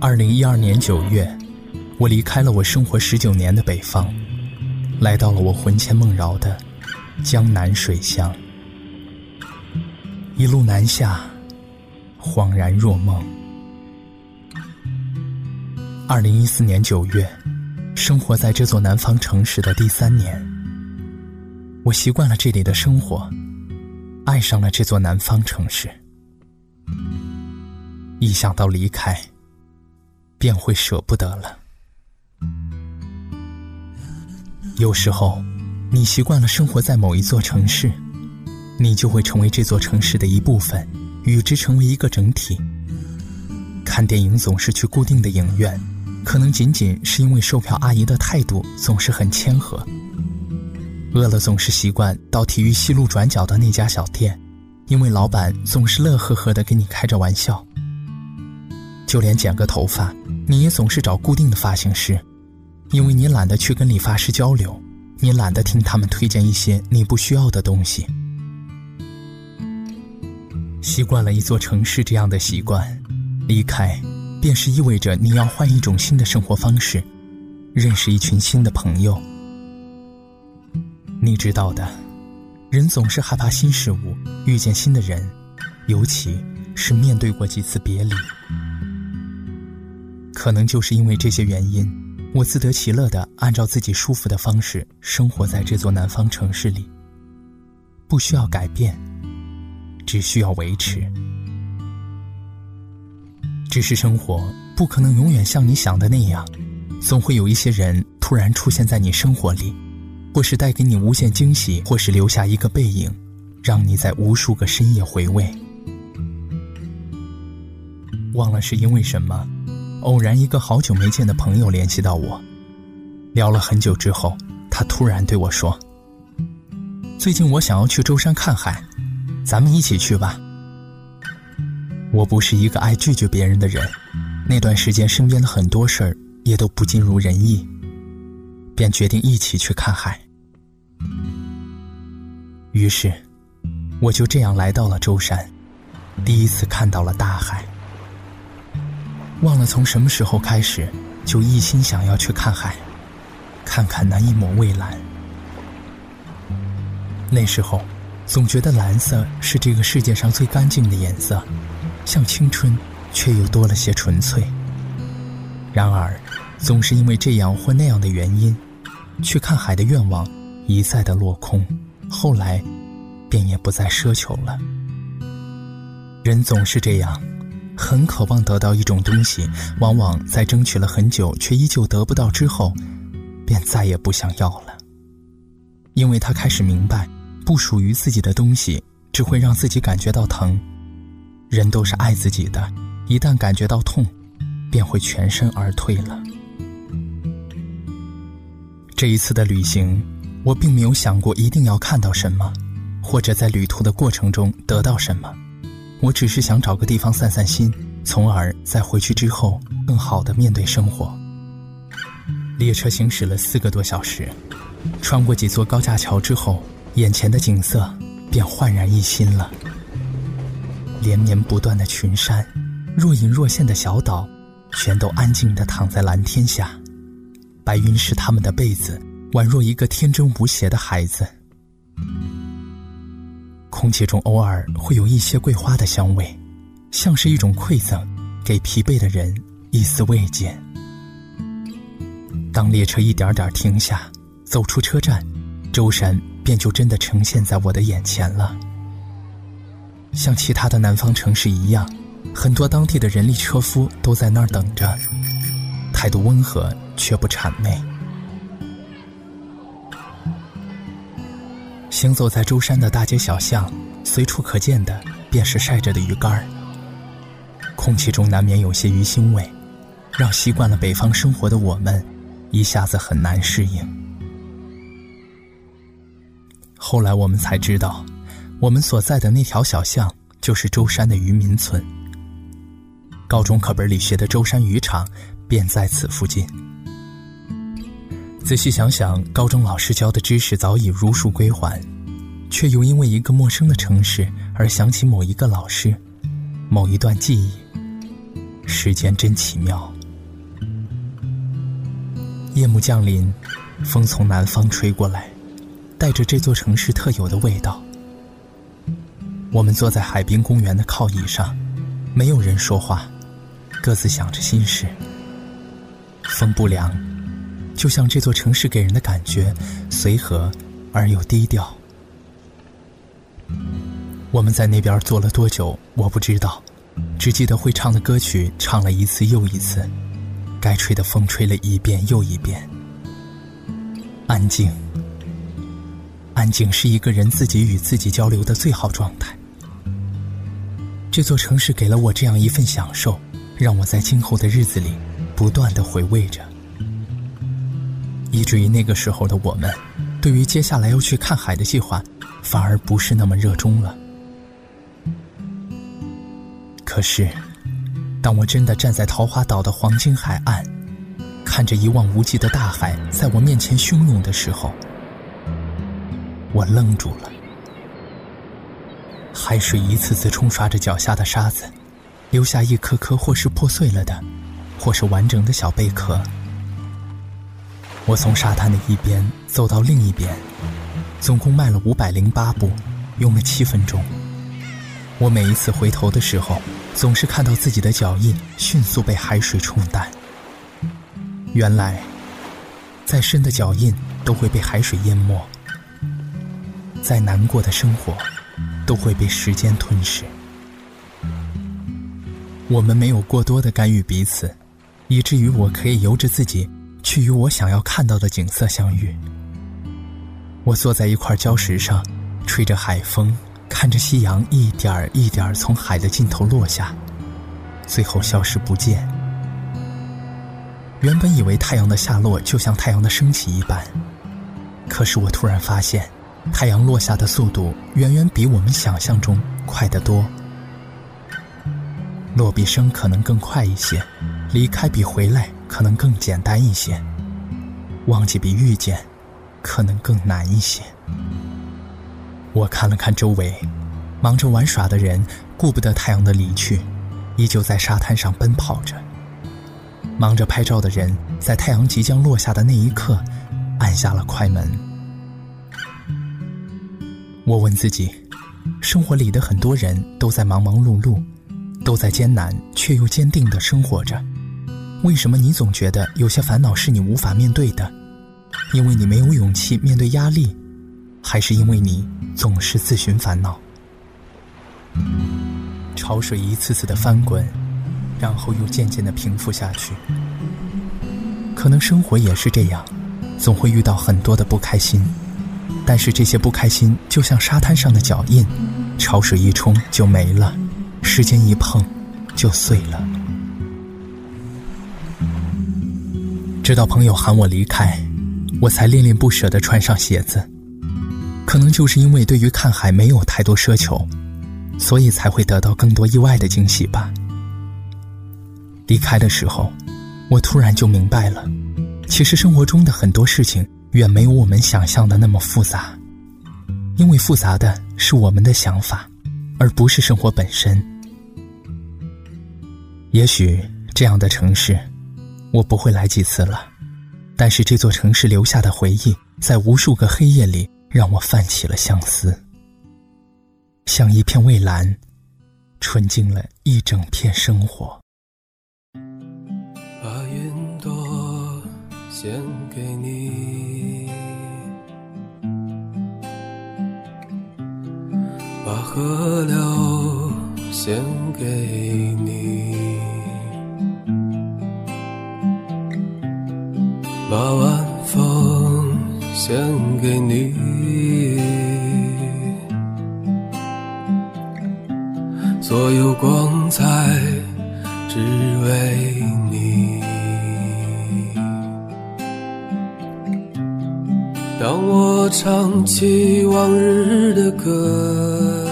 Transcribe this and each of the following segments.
二零一二年九月，我离开了我生活十九年的北方，来到了我魂牵梦绕的江南水乡。一路南下，恍然若梦。二零一四年九月，生活在这座南方城市的第三年，我习惯了这里的生活，爱上了这座南方城市。一想到离开，便会舍不得了。有时候，你习惯了生活在某一座城市，你就会成为这座城市的一部分，与之成为一个整体。看电影总是去固定的影院，可能仅仅是因为售票阿姨的态度总是很谦和。饿了总是习惯到体育西路转角的那家小店，因为老板总是乐呵呵的给你开着玩笑。就连剪个头发，你也总是找固定的发型师，因为你懒得去跟理发师交流，你懒得听他们推荐一些你不需要的东西。习惯了一座城市这样的习惯，离开，便是意味着你要换一种新的生活方式，认识一群新的朋友。你知道的，人总是害怕新事物，遇见新的人，尤其是面对过几次别离。可能就是因为这些原因，我自得其乐的按照自己舒服的方式生活在这座南方城市里。不需要改变，只需要维持。只是生活不可能永远像你想的那样，总会有一些人突然出现在你生活里，或是带给你无限惊喜，或是留下一个背影，让你在无数个深夜回味。忘了是因为什么。偶然，一个好久没见的朋友联系到我，聊了很久之后，他突然对我说：“最近我想要去舟山看海，咱们一起去吧。”我不是一个爱拒绝别人的人，那段时间身边的很多事儿也都不尽如人意，便决定一起去看海。于是，我就这样来到了舟山，第一次看到了大海。忘了从什么时候开始，就一心想要去看海，看看那一抹蔚蓝。那时候，总觉得蓝色是这个世界上最干净的颜色，像青春，却又多了些纯粹。然而，总是因为这样或那样的原因，去看海的愿望一再的落空，后来，便也不再奢求了。人总是这样。很渴望得到一种东西，往往在争取了很久却依旧得不到之后，便再也不想要了。因为他开始明白，不属于自己的东西只会让自己感觉到疼。人都是爱自己的，一旦感觉到痛，便会全身而退了。这一次的旅行，我并没有想过一定要看到什么，或者在旅途的过程中得到什么。我只是想找个地方散散心，从而在回去之后更好的面对生活。列车行驶了四个多小时，穿过几座高架桥之后，眼前的景色便焕然一新了。连绵不断的群山，若隐若现的小岛，全都安静地躺在蓝天下，白云是他们的被子，宛若一个天真无邪的孩子。空气中偶尔会有一些桂花的香味，像是一种馈赠，给疲惫的人一丝慰藉。当列车一点点停下，走出车站，舟山便就真的呈现在我的眼前了。像其他的南方城市一样，很多当地的人力车夫都在那儿等着，态度温和却不谄媚。行走在舟山的大街小巷，随处可见的便是晒着的鱼干儿。空气中难免有些鱼腥味，让习惯了北方生活的我们一下子很难适应。后来我们才知道，我们所在的那条小巷就是舟山的渔民村。高中课本里学的舟山渔场便在此附近。仔细想想，高中老师教的知识早已如数归还，却又因为一个陌生的城市而想起某一个老师、某一段记忆，时间真奇妙。夜幕降临，风从南方吹过来，带着这座城市特有的味道。我们坐在海滨公园的靠椅上，没有人说话，各自想着心事。风不凉，就像这座城市给人的感觉，随和而又低调。我们在那边坐了多久，我不知道，只记得会唱的歌曲唱了一次又一次，该吹的风吹了一遍又一遍。安静，安静是一个人自己与自己交流的最好状态。这座城市给了我这样一份享受，让我在今后的日子里不断的回味着，以至于那个时候的我们，对于接下来要去看海的计划，反而不是那么热衷了。可是，当我真的站在桃花岛的黄金海岸，看着一望无际的大海在我面前汹涌的时候，我愣住了。海水一次次冲刷着脚下的沙子，留下一颗颗或是破碎了的，或是完整的小贝壳。我从沙滩的一边走到另一边，总共迈了五百零八步，用了七分钟。我每一次回头的时候，总是看到自己的脚印迅速被海水冲淡。原来，再深的脚印都会被海水淹没，再难过的生活。都会被时间吞噬。我们没有过多的干预彼此，以至于我可以由着自己去与我想要看到的景色相遇。我坐在一块礁石上，吹着海风，看着夕阳一点儿一点儿从海的尽头落下，最后消失不见。原本以为太阳的下落就像太阳的升起一般，可是我突然发现。太阳落下的速度远远比我们想象中快得多，落笔声可能更快一些，离开比回来可能更简单一些，忘记比遇见可能更难一些。我看了看周围，忙着玩耍的人顾不得太阳的离去，依旧在沙滩上奔跑着；忙着拍照的人在太阳即将落下的那一刻按下了快门。我问自己：生活里的很多人都在忙忙碌碌，都在艰难却又坚定的生活着，为什么你总觉得有些烦恼是你无法面对的？因为你没有勇气面对压力，还是因为你总是自寻烦恼？潮水一次次的翻滚，然后又渐渐的平复下去。可能生活也是这样，总会遇到很多的不开心。但是这些不开心就像沙滩上的脚印，潮水一冲就没了，时间一碰就碎了。直到朋友喊我离开，我才恋恋不舍地穿上鞋子。可能就是因为对于看海没有太多奢求，所以才会得到更多意外的惊喜吧。离开的时候，我突然就明白了，其实生活中的很多事情。远没有我们想象的那么复杂，因为复杂的是我们的想法，而不是生活本身。也许这样的城市，我不会来几次了，但是这座城市留下的回忆，在无数个黑夜里，让我泛起了相思，像一片蔚蓝，纯净了一整片生活。把云朵献给你。把河流献给你，把晚风献给你，所有光彩只为你。当我唱起往日的歌。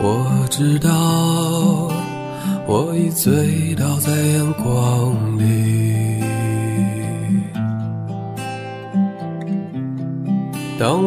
我知道，我已醉倒在阳光里。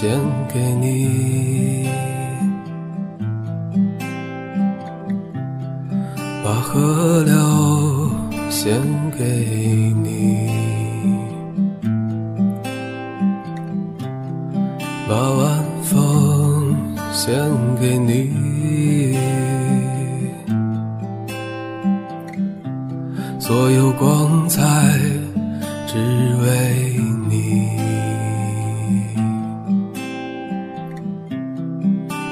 献给你，把河流献给你，把晚风献给你，所有光彩只为你。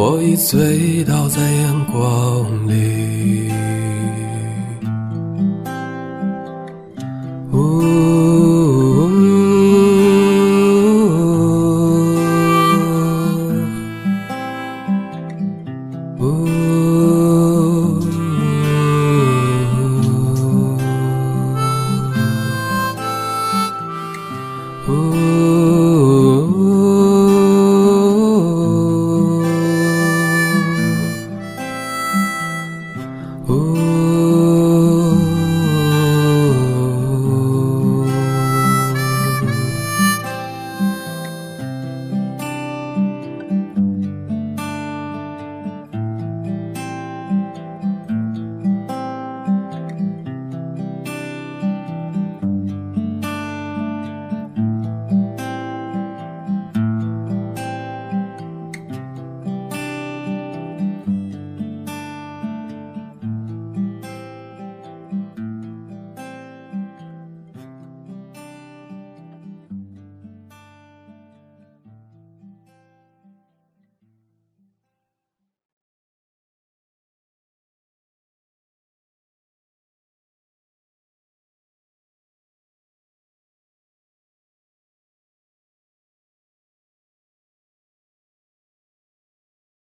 我已醉倒在阳光里。